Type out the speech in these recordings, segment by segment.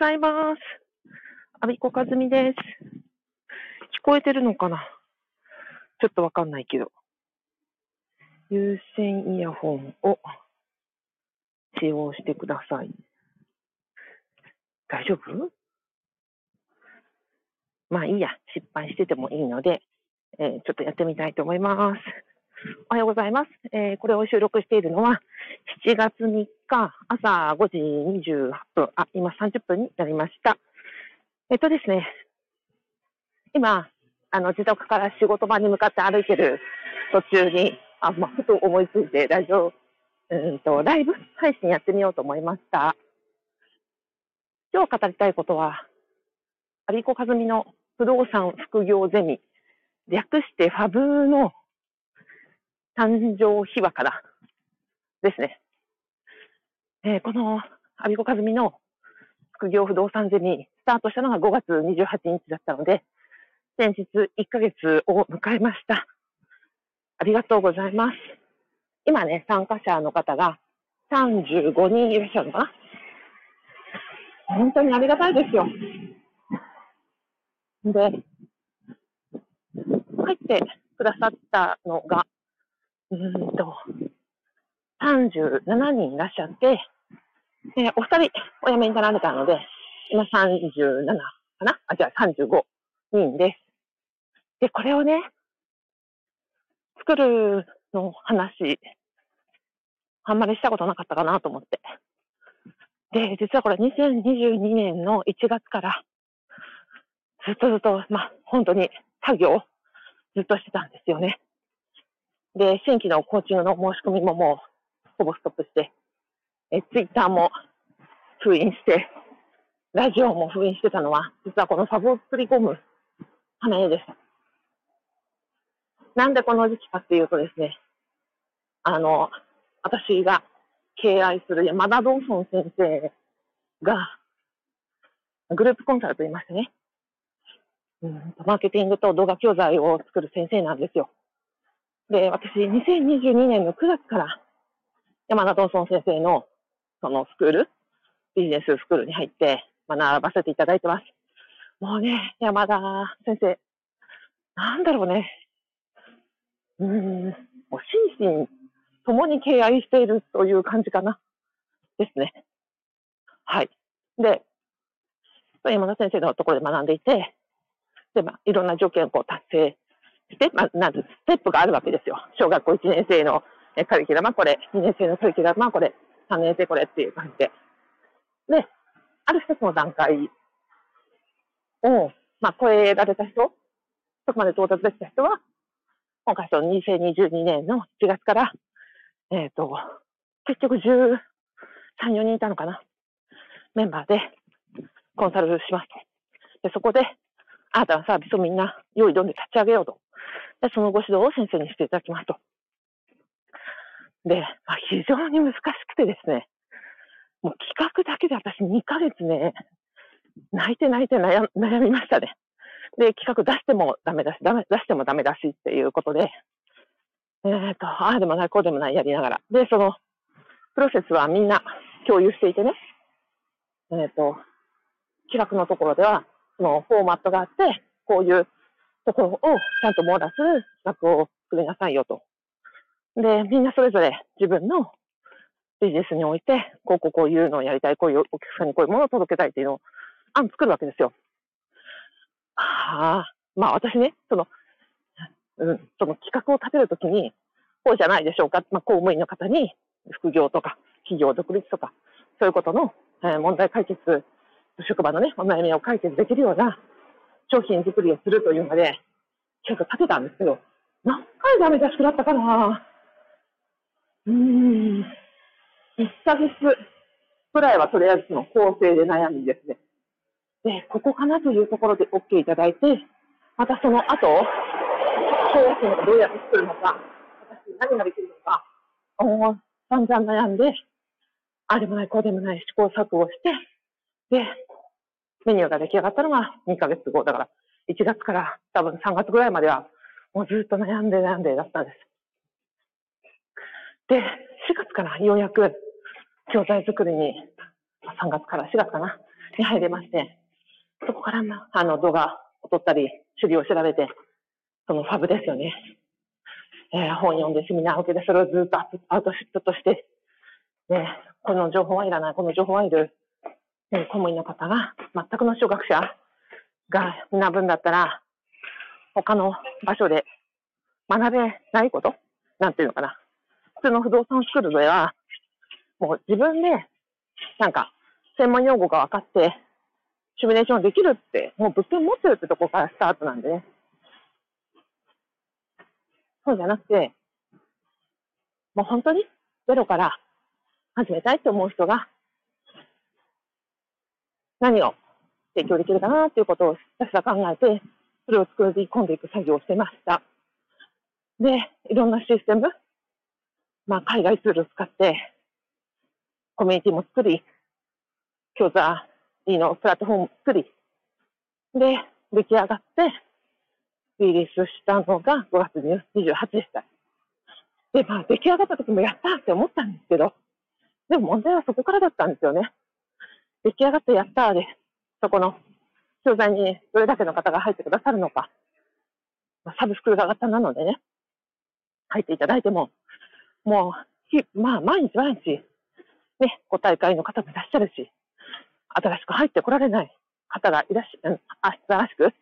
ございます。アビコカズミです。聞こえてるのかな？ちょっとわかんないけど。有線イヤホンを使用してください。大丈夫？まあいいや、失敗しててもいいので、えー、ちょっとやってみたいと思います。おはようございます。えー、これを収録しているのは、7月3日朝5時28分、あ、今30分になりました。えっとですね、今、あの、自宅から仕事場に向かって歩いてる途中に、あ、まあ、ふと思いついて、ラジオ、うんと、ライブ配信やってみようと思いました。今日語りたいことは、有子和美の不動産副業ゼミ、略してファブの誕生秘話からですね。えー、このアビコカズミの副業不動産ゼミ、スタートしたのが5月28日だったので、先日1ヶ月を迎えました。ありがとうございます。今ね、参加者の方が35人いらっしゃるのかな本当にありがたいですよ。で、入ってくださったのが、うんと、37人いらっしゃって、えー、お二人お辞めになられたので、今37かな？あ、じゃあ35人です。で、これをね、作るの話、あんまりしたことなかったかなと思って。で、実はこれ2022年の1月からずっとずっと、まあ、本当に作業ずっとしてたんですよね。で、新規のコーチングの申し込みももうほぼストップして、え、ツイッターも封印して、ラジオも封印してたのは、実はこのファブを作り込むためでした。なんでこの時期かっていうとですね、あの、私が敬愛する山田道尊先生が、グループコンサルと言いましてね、うん、マーケティングと動画教材を作る先生なんですよ。で、私、2022年の9月から山田道尊先生のそのスクール、ビジネススクールに入って学ばせていただいてます。もうね、山田先生、なんだろうね。うん、もう心身共に敬愛しているという感じかな。ですね。はい。で、山田先生のところで学んでいて、で、まあ、いろんな条件をこう達成して、まあ、なんステップがあるわけですよ。小学校1年生のえカリキュラムはこれ、2年生のカリキュラムはこれ、3年生これっていう感じで。で、ある一つの段階を、まあ、超えられた人、そこまで到達できた人は、今回その2022年の1月から、えっ、ー、と、結局13、4人いたのかな。メンバーでコンサルしますと。で、そこで、新たなサービスをみんな用意どんで立ち上げようと。で、そのご指導を先生にしていただきますと。で、まあ、非常に難しくてですね、もう企画だけで私2ヶ月ね、泣いて泣いて悩悩みましたね。で、企画出してもダメだし、ダメ出してもダメだしっていうことで、えっ、ー、と、ああでもない、こうでもないやりながら。で、その、プロセスはみんな共有していてね、えっ、ー、と、企画のところでは、そのフォーマットがあって、こういうところをちゃんと網羅する企画を作りなさいよと。で、みんなそれぞれ自分のビジネスにおいて、こうこうこういうのをやりたい、こういうお客さんにこういうものを届けたいっていうのを案作るわけですよ。はあ、まあ私ね、その、うん、その企画を立てるときに、こうじゃないでしょうか、まあ公務員の方に副業とか企業独立とか、そういうことの、え、問題解決、職場のね、お悩みを解決できるような商品作りをするというので、ちょっと立てたんですけど、何回ダメ出し食らったかなうん。1ヶ月くらいはとりあえずその構成で悩みですね。で、ここかなというところで OK いただいて、またその後、商品をどうやって作るのか、私何ができるのか、もう散々悩んで、ああでもない、こうでもない試行錯誤して、で、メニューが出来上がったのが2ヶ月後。だから、1月から多分3月ぐらいまでは、もうずっと悩んで悩んでだったんです。で、4月からようやく教材作りに、3月から4月かな、に入れまして、そこから、まあ、の動画を撮ったり、守備を調べて、そのファブですよね。えー、本読んでセミナー受けて、それをずっとアウトシットとして、ね、この情報はいらない、この情報はいる、ね、公務員の方が、全くの初学者が学ぶんだったら、他の場所で学べないこと？なんていうのかな？普通の不動産スクールでは、もう自分で、なんか、専門用語が分かって、シミュレーションできるって、もう物件持ってるってとこからスタートなんでね。そうじゃなくて、もう本当にゼロから始めたいと思う人が、何を提供できるかなっていうことをひたすら考えて、それを作り込んでいく作業をしてました。で、いろんなシステム、まあ、海外ツールを使って、コミュニティも作り、教材のプラットフォームを作り、で、出来上がって、リリースしたのが5月28でした。で、まあ、出来上がった時もやったって思ったんですけど、でも問題はそこからだったんですよね。出来上がってやったで、そこの教材にどれだけの方が入ってくださるのか、サブスクール型なのでね、入っていただいても、もう、まあ、毎日毎日、ね、ご大会の方もいらっしゃるし、新しく入ってこられない方がいらっしゃ、新しく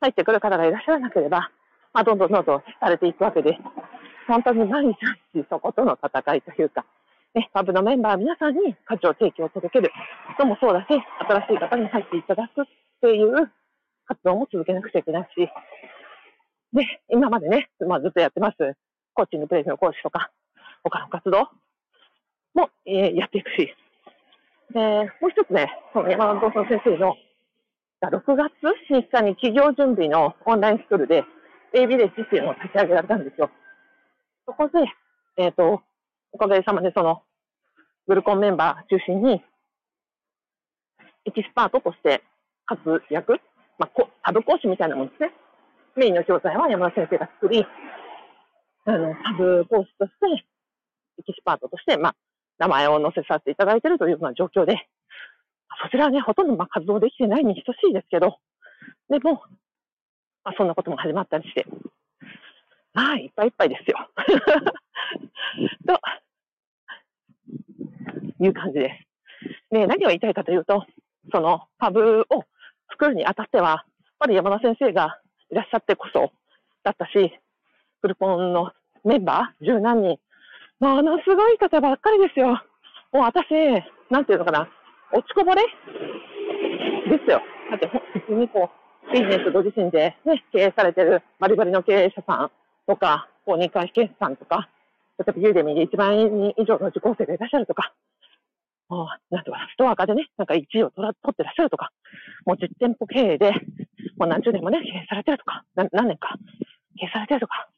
入ってくる方がいらっしゃらなければ、まあ、どんどんどんどんされていくわけで、本当に毎日毎日そことの戦いというか、ね、パブのメンバー皆さんに価値を提供を届けるのもそうだし、新しい方に入っていただくっていう活動も続けなくちゃいけないし、で、今までね、まあ、ずっとやってます、コーチングプレイスの講師とか、他の活動？も、えー、やっていくし、で、もう一つね、その山田道先生の6月3日に企業準備のオンラインスクールで A ビレッジっていうのを立ち上げられたんですよ。そこで、えっ、ー、と、おかげさまでその、グルコンメンバー中心に、エキスパートとして活躍、まあ、サブ講師みたいなもんですね。メインの教材は山田先生が作り、あの、サブ講師として、エキスパートとして、まあ、名前を載せさせていただいているというような状況で、そちらはね、ほとんどまあ活動できてないに等しいですけど、でも、まあ、そんなことも始まったりして、まあ、いっぱいいっぱいですよ。という感じです。で、何を言いたいかというと、そのパブを作るにあたっては、やっぱり山田先生がいらっしゃってこそだったし、フルポンのメンバー十何人、ものすごい方ばっかりですよ。もう私、なんていうのかな、落ちこぼれ？ですよ。だって普通にこう、ビジネスご自身でね、経営されてるバリバリの経営者さんとか、公認会計士さんとか、例えばユーデミーで1万円以上の受講生がいらっしゃるとか、もう、なんとか、ストア化でね、なんか1位を取ら取ってらっしゃるとか、もう実店舗経営で、もう何十年もね、経営されてるとか、何年か経営されてるとか、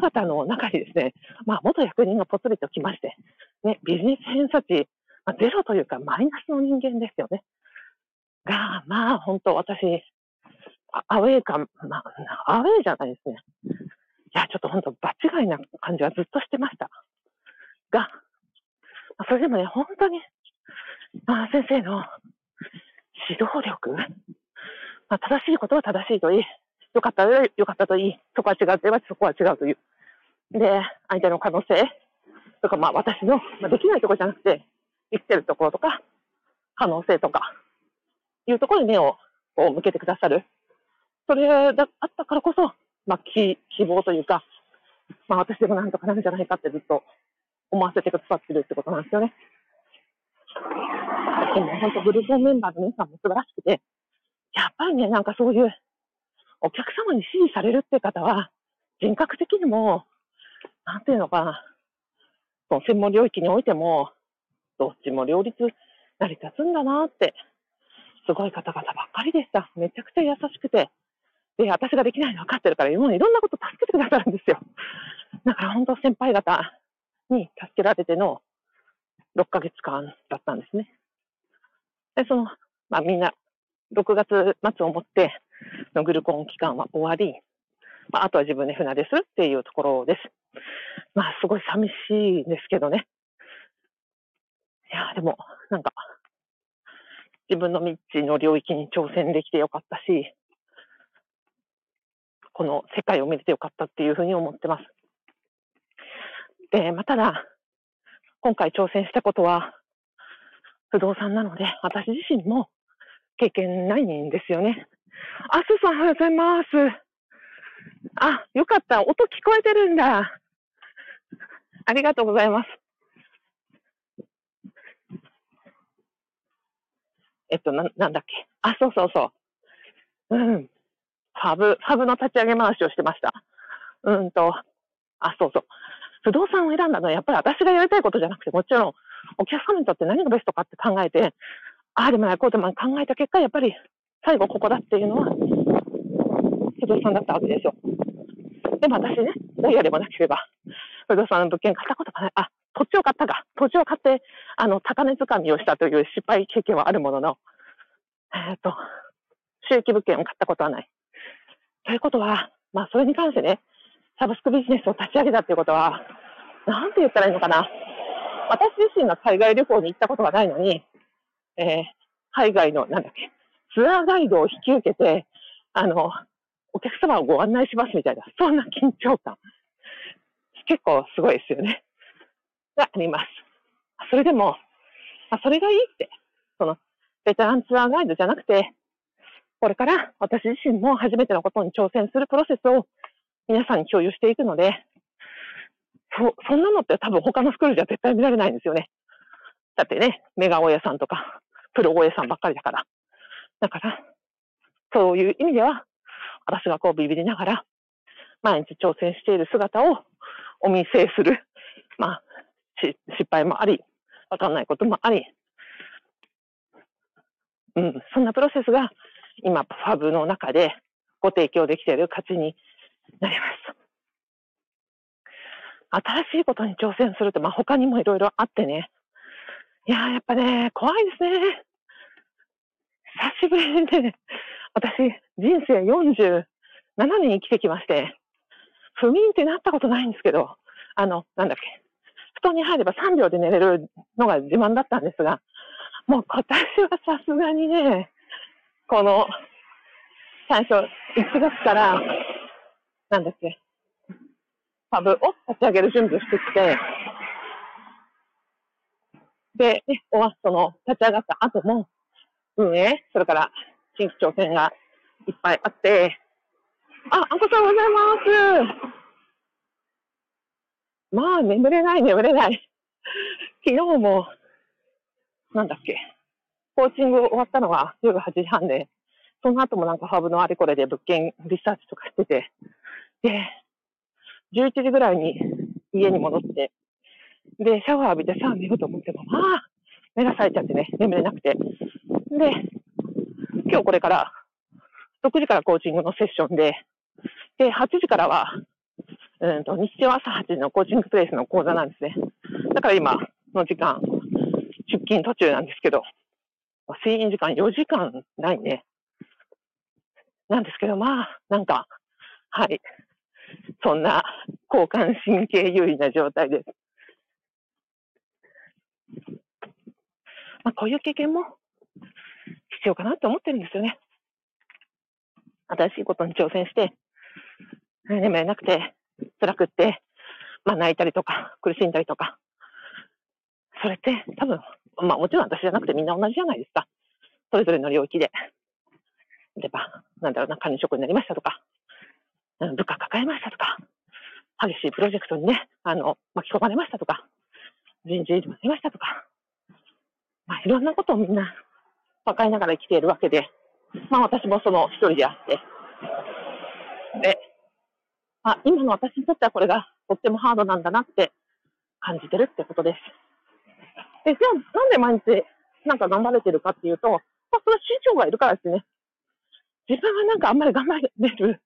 方々の中にですね、まあ、元役人がぽつりと来まして、ね、ビジネス偏差値まあ、ゼロというかマイナスの人間ですよね。が、まあ本当私、アウェー感、まあ、アウェーじゃないですね。いや、ちょっと本当場違いな感じはずっとしてました。が、それでもね、本当に、まあ先生の指導力、まあ、正しいことは正しいといい、よかったらよかったといい、そこは違うと言えばそこは違うという。で、相手の可能性とか、まあ私の、まあ、できないところじゃなくて、生きてるところとか、可能性とか、いうところに目をこう向けてくださる。それがあったからこそ、まあ、希希望というか、まあ、私でもなんとかなるんじゃないかってずっと思わせてくださってるってことなんですよね。でも本当グループメンバーの皆さんも素晴らしくて、やっぱりね、なんかそういうお客様に支持されるって方は、人格的にも、なんていうのか、その専門領域においても、どっちも両立成り立つんだなって、すごい方々ばっかりでした。めちゃくちゃ優しくて。で、私ができないの分かってるから、もういろんなこと助けてくださるんですよ。だから本当先輩方に助けられての6ヶ月間だったんですね。で、その、まあみんな、6月末をもってのグルコン期間は終わり、まあ、あとは自分で船ですっていうところです。まあ、すごい寂しいんですけどね。いや、でも、なんか、自分の未知の領域に挑戦できてよかったし、この世界を見れてよかったっていうふうに思ってます。で、まあ、ただ、今回挑戦したことは不動産なので、私自身も経験ないんですよね。あ、すさん、おはようございます。あ、よかった。音聞こえてるんだ。ありがとうございます。えっと、な、なんだっけ？あ、そうそうそう。うん。ファブ、ファブの立ち上げ回しをしてました。うんと、あ、そうそう。不動産を選んだのはやっぱり私がやりたいことじゃなくて、もちろんお客様にとって何がベストかって考えて、ああでもない、こうでもない考えた結果、やっぱり最後ここだっていうのは、不動産だったわけですよ。でも私ね、どうやればなければ、不動産の物件買ったことがない。あ、土地を買ったか。土地を買って、あの、高値掴みをしたという失敗経験はあるものの、えっ、ー、と、収益物件を買ったことはない。ということは、まあ、それに関してね、サブスクビジネスを立ち上げたっていうことは、なんて言ったらいいのかな。私自身が海外旅行に行ったことがないのに、えー、海外の、なんだっけ、ツアーガイドを引き受けて、あの、お客様をご案内しますみたいな、そんな緊張感。結構すごいですよね。があります。それでも、あ、それがいいって、その、ベテランツアーガイドじゃなくて、これから私自身も初めてのことに挑戦するプロセスを皆さんに共有していくので、そ、そんなのって多分他のスクールじゃ絶対見られないんですよね。だってね、メガ大家さんとか、プロ大家さんばっかりだから。だから、そういう意味では、私がこうビビりながら、毎日挑戦している姿をお見せする。まあ、失敗もあり、わかんないこともあり、うん、そんなプロセスが今、ファブの中でご提供できている価値になります。新しいことに挑戦するって、まあ、他にもいろいろあってね。いややっぱね、怖いですね。久しぶりにね、私、人生47年生きてきまして、不眠ってなったことないんですけど、あの、なんだっけ、布団に入れば3秒で寝れるのが自慢だったんですが、もう今年はさすがにね、この、最初、1月から、なんだっけ、パブを立ち上げる準備をしてきて、で、ね、おわその立ち上がった後も、運営、それから新規挑戦がいっぱいあって、あ、あこさんおはようございます。まあ、眠れない、眠れない。昨日も、なんだっけ、コーチング終わったのが夜8時半で、その後もなんかハーブのあれこれで物件リサーチとかしてて、で、11時ぐらいに家に戻って、で、シャワー浴びてさあ寝ようと思っても、まあ、目が冴えちゃってね、眠れなくて。で、今日これから、6時からコーチングのセッションで、で、8時からは、うんと、日中朝8時のコーチングプレイスの講座なんですね。だから今の時間、出勤途中なんですけど、睡眠時間4時間ないね。なんですけど、まあ、なんか、はい。そんな交感神経優位な状態です。まあ、こういう経験も必要かなって思ってるんですよね。新しいことに挑戦して、眠れなくて、辛くって、まあ泣いたりとか、苦しんだりとか。それって多分、まあもちろん私じゃなくてみんな同じじゃないですか。それぞれの領域で。例えば、なんだろうな、管理職になりましたとか、部下抱えましたとか、激しいプロジェクトにね、あの、巻き込まれましたとか、人事異動になりましたとか、まあいろんなことをみんな抱えながら生きているわけで、まあ私もその一人であって、で、あ、今の私にとってはこれがとってもハードなんだなって感じてるってことです。で、じゃあなんで毎日なんか頑張れてるかっていうと、まあ、それは師匠がいるからですね。自分はなんかあんまり頑張れる、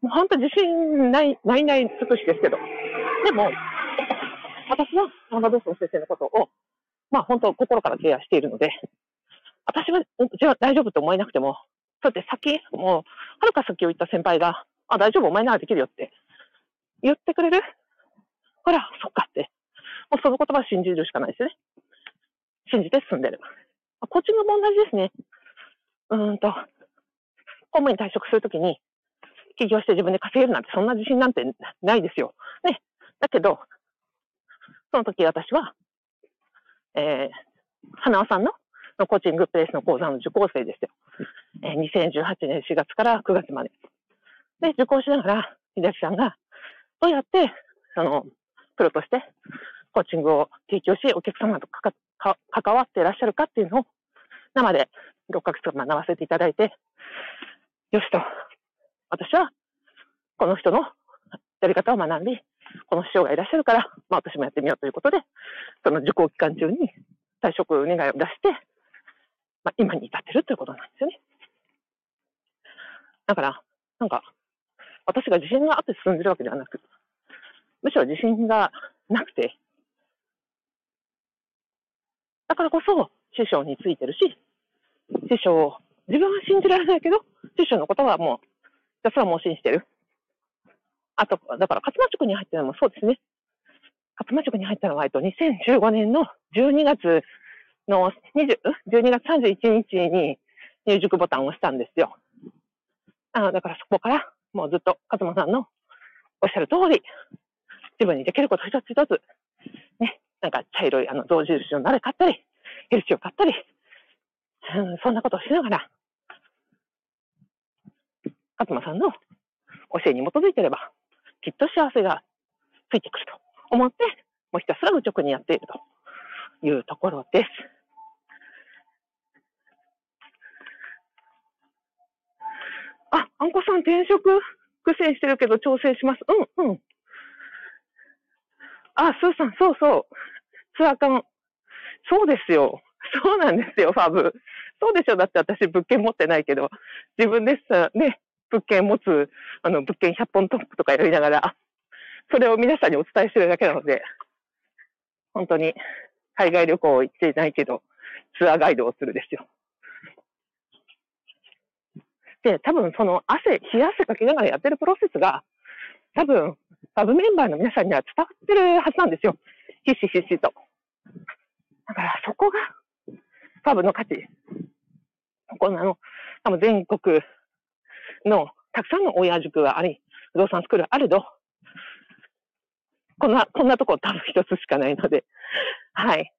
もう本当自信ない、ないない尽くしですけど。でも、私は山田道尊先生のことを、まあ本当心からケアしているので、私は、じゃあ大丈夫と思えなくても、そうやって先、もう、はるか先を行った先輩が、あ、大丈夫、お前ならできるよって言ってくれる？ほら、そっかって。もうその言葉信じるしかないですね。信じて進んでる。コーチングも同じですね。うんと、公務員退職するときに、起業して自分で稼げるなんてそんな自信なんてないですよ。ね。だけど、その時私は、えー、花尾さんのコーチングプレイスの講座の受講生ですよ。えー、2018年4月から9月まで。で、受講しながら、秀明さんが、どうやって、その、プロとしてコーチングを提供し、お客様とかか関わっていらっしゃるかっていうのを生で6ヶ月間学ばせていただいて、よしと、私はこの人のやり方を学んで、この師匠がいらっしゃるから、まあ私もやってみようということで、その受講期間中に退職願いを出して、まあ今に至ってるということなんですよね。だから、なんか、私が自信があって進んでるわけではなく、むしろ自信がなくて、だからこそ師匠についてるし、師匠を自分は信じられないけど、師匠のことはもう、ひたすら盲信してる。あと、だから勝間塾に入ったのもそうですね。勝間塾に入ったのは、えっと、2015年の12月の20、12月31日に入塾ボタンを押したんですよ。あだからそこからもうずっと勝間さんのおっしゃる通り、自分にできること一つ一つ、ね、なんか茶色いあの象印の鍋買ったり、ヘルシーを買ったり、うん、そんなことをしながら、勝間さんの教えに基づいてれば、きっと幸せがついてくると思って、もうひたすら愚直にやっているというところです。あ、んこさん転職苦戦してるけど調整します。うん、うん。あ、スーさん、そうそう。ツアー感。そうですよ。そうなんですよ、ファブ。そうでしょ。だって私物件持ってないけど、自分でさ、ね、物件持つ、あの、物件100本トップとかやりながら、それを皆さんにお伝えしてるだけなので、本当に海外旅行行ってないけど、ツアーガイドをするですよ。で、多分その汗、冷や汗かきながらやってるプロセスが、多分、サブメンバーの皆さんには伝わってるはずなんですよ。ひしひしと。だからそこが、サブの価値。こんなの、多分全国のたくさんの親塾があり、不動産スクールあると、こんな、こんなとこ多分一つしかないので、はい。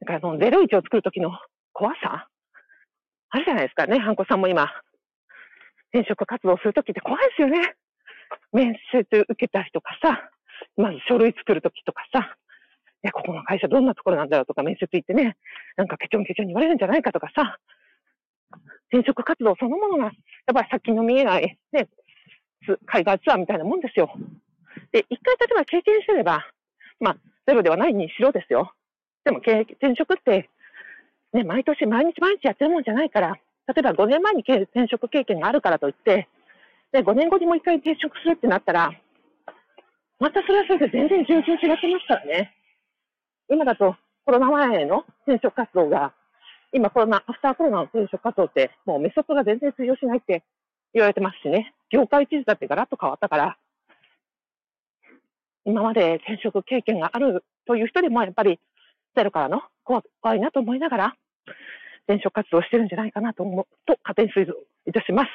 だからその01を作るときの怖さあるじゃないですかね、ハンコさんも今、転職活動するときって怖いですよね。面接受けたりとかさ、まず書類作るときとかさ、いや、ここの会社どんなところなんだろうとか面接行ってね、なんかケチョンケチョンに言われるんじゃないかとかさ、転職活動そのものが、やっぱり先の見えない、ね、海外ツアーみたいなもんですよ。で、一回例えば経験してれば、まあ、ゼロではないにしろですよ。でも、転職って、ね、毎年毎日毎日やってるもんじゃないから、例えば5年前に転職経験があるからといって、で、5年後にもう一回転職するってなったら、またそれはそれで全然状況違ってますからね。今だとコロナ前の転職活動が、今コロナ、アフターコロナの転職活動って、もうメソッドが全然通用しないって言われてますしね。業界地図だってガラッと変わったから、今まで転職経験があるという人でもやっぱりゼロからの怖いなと思いながら転職活動してるんじゃないかなと思うと勝手に推測いたします。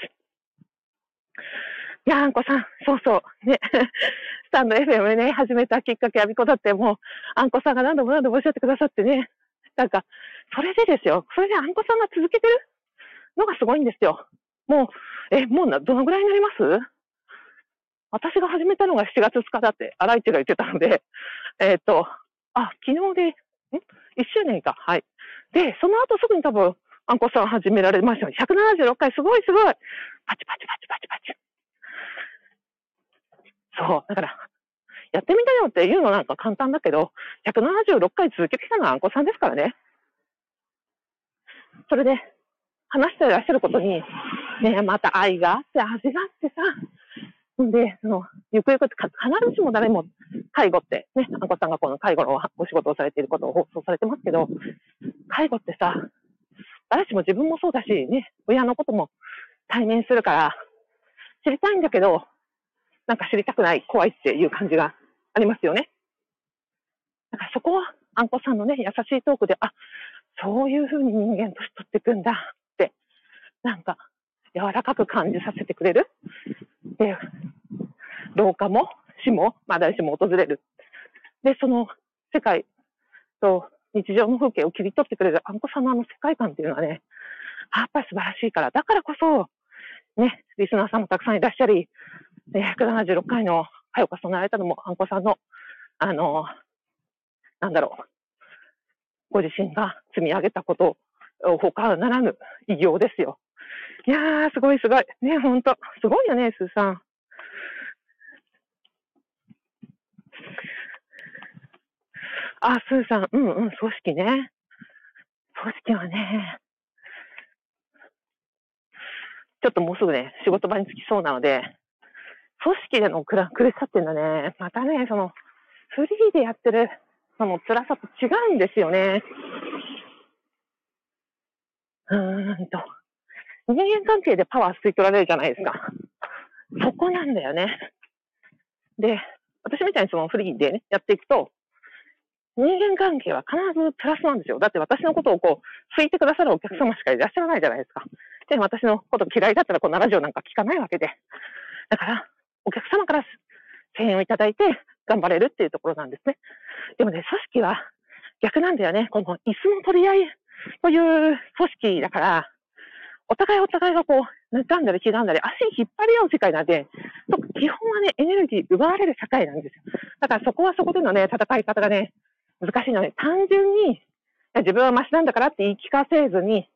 いや、あんこさん、そうそう、ね、スタンド FM ね、始めたきっかけ、あびこだって、もう、あんこさんが何度も何度もおっしゃってくださってね、なんか、それでですよ、それであんこさんが続けてる？のがすごいんですよ。もう、え、もうな、どのぐらいになります？私が始めたのが7月2日だって、荒井地が言ってたので、えっ、ー、と、あ、昨日で、ん ?1 周年か。はい。で、その後すぐに多分、あんこさん始められましたよ。176回、すごいすごい。パチパチパチパチパチ。そう。だから、やってみたよっていうのなんか簡単だけど、176回続けてきたのはあんこさんですからね。それで、話してらっしゃることに、ね、また愛があって、味があってさ、で、その、ゆくゆく必ずしも誰も介護って、ね、あんこさんがこの介護のお仕事をされていることを放送されてますけど、介護ってさ、誰しも自分もそうだし、ね、親のことも対面するから、知りたいんだけど、なんか知りたくない、怖いっていう感じがありますよね。だからそこは、あんこさんのね、優しいトークで、あ、そういうふうに人間年取っていくんだって、なんか、柔らかく感じさせてくれる？で、老化も死も、まあ誰しも訪れる。で、その世界と日常の風景を切り取ってくれるあんこさんのあの世界観っていうのはね、やっぱり素晴らしいから、だからこそ、ね、リスナーさんもたくさんいらっしゃり、176回のはよか備えられたのもあんこさんの、あの、なんだろう、ご自身が積み上げたことを他ならぬ偉業ですよ。いやー、すごいすごい。ね、ほんと。すごいよね、スーさん。あ、スーさん、うんうん、組織ね。組織はね、ちょっともうすぐね、仕事場に着きそうなので、組織での苦しさっていうのはね、またね、その、フリーでやってるその辛さと違うんですよね。うーんと。人間関係でパワー吸い取られるじゃないですか。そこなんだよね。で、私みたいにそのフリーでね、やっていくと、人間関係は必ずプラスなんですよ。だって私のことをこう、好いてくださるお客様しかいらっしゃらないじゃないですか。で、私のこと嫌いだったらこんなラジオなんか聞かないわけで。だから、お客様から声援をいただいて頑張れるっていうところなんですね。でもね、組織は逆なんだよね。この椅子の取り合いという組織だから、お互いお互いがこう、妬んだり気がんだり、足引っ張り合う世界なんで、基本はね、エネルギー奪われる社会なんですよ。だからそこはそこでのね、戦い方がね、難しいので、単純に、自分はマシなんだからって言い聞かせずに、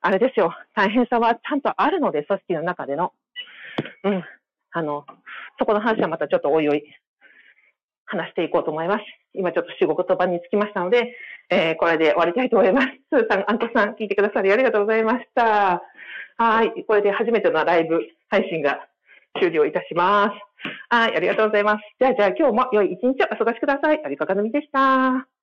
あれですよ、大変さはちゃんとあるので、組織の中での。うん。あの、そこの話はまたちょっとおいおい話していこうと思います。今ちょっと仕事場に着きましたので、えー、これで終わりたいと思います。スーさん、アンコさん、聞いてくださりありがとうございました。はい。これで初めてのライブ配信が終了いたします。はい。ありがとうございます。じゃあ、じゃあ今日も良い一日をお過ごしください。有岡かのみでした。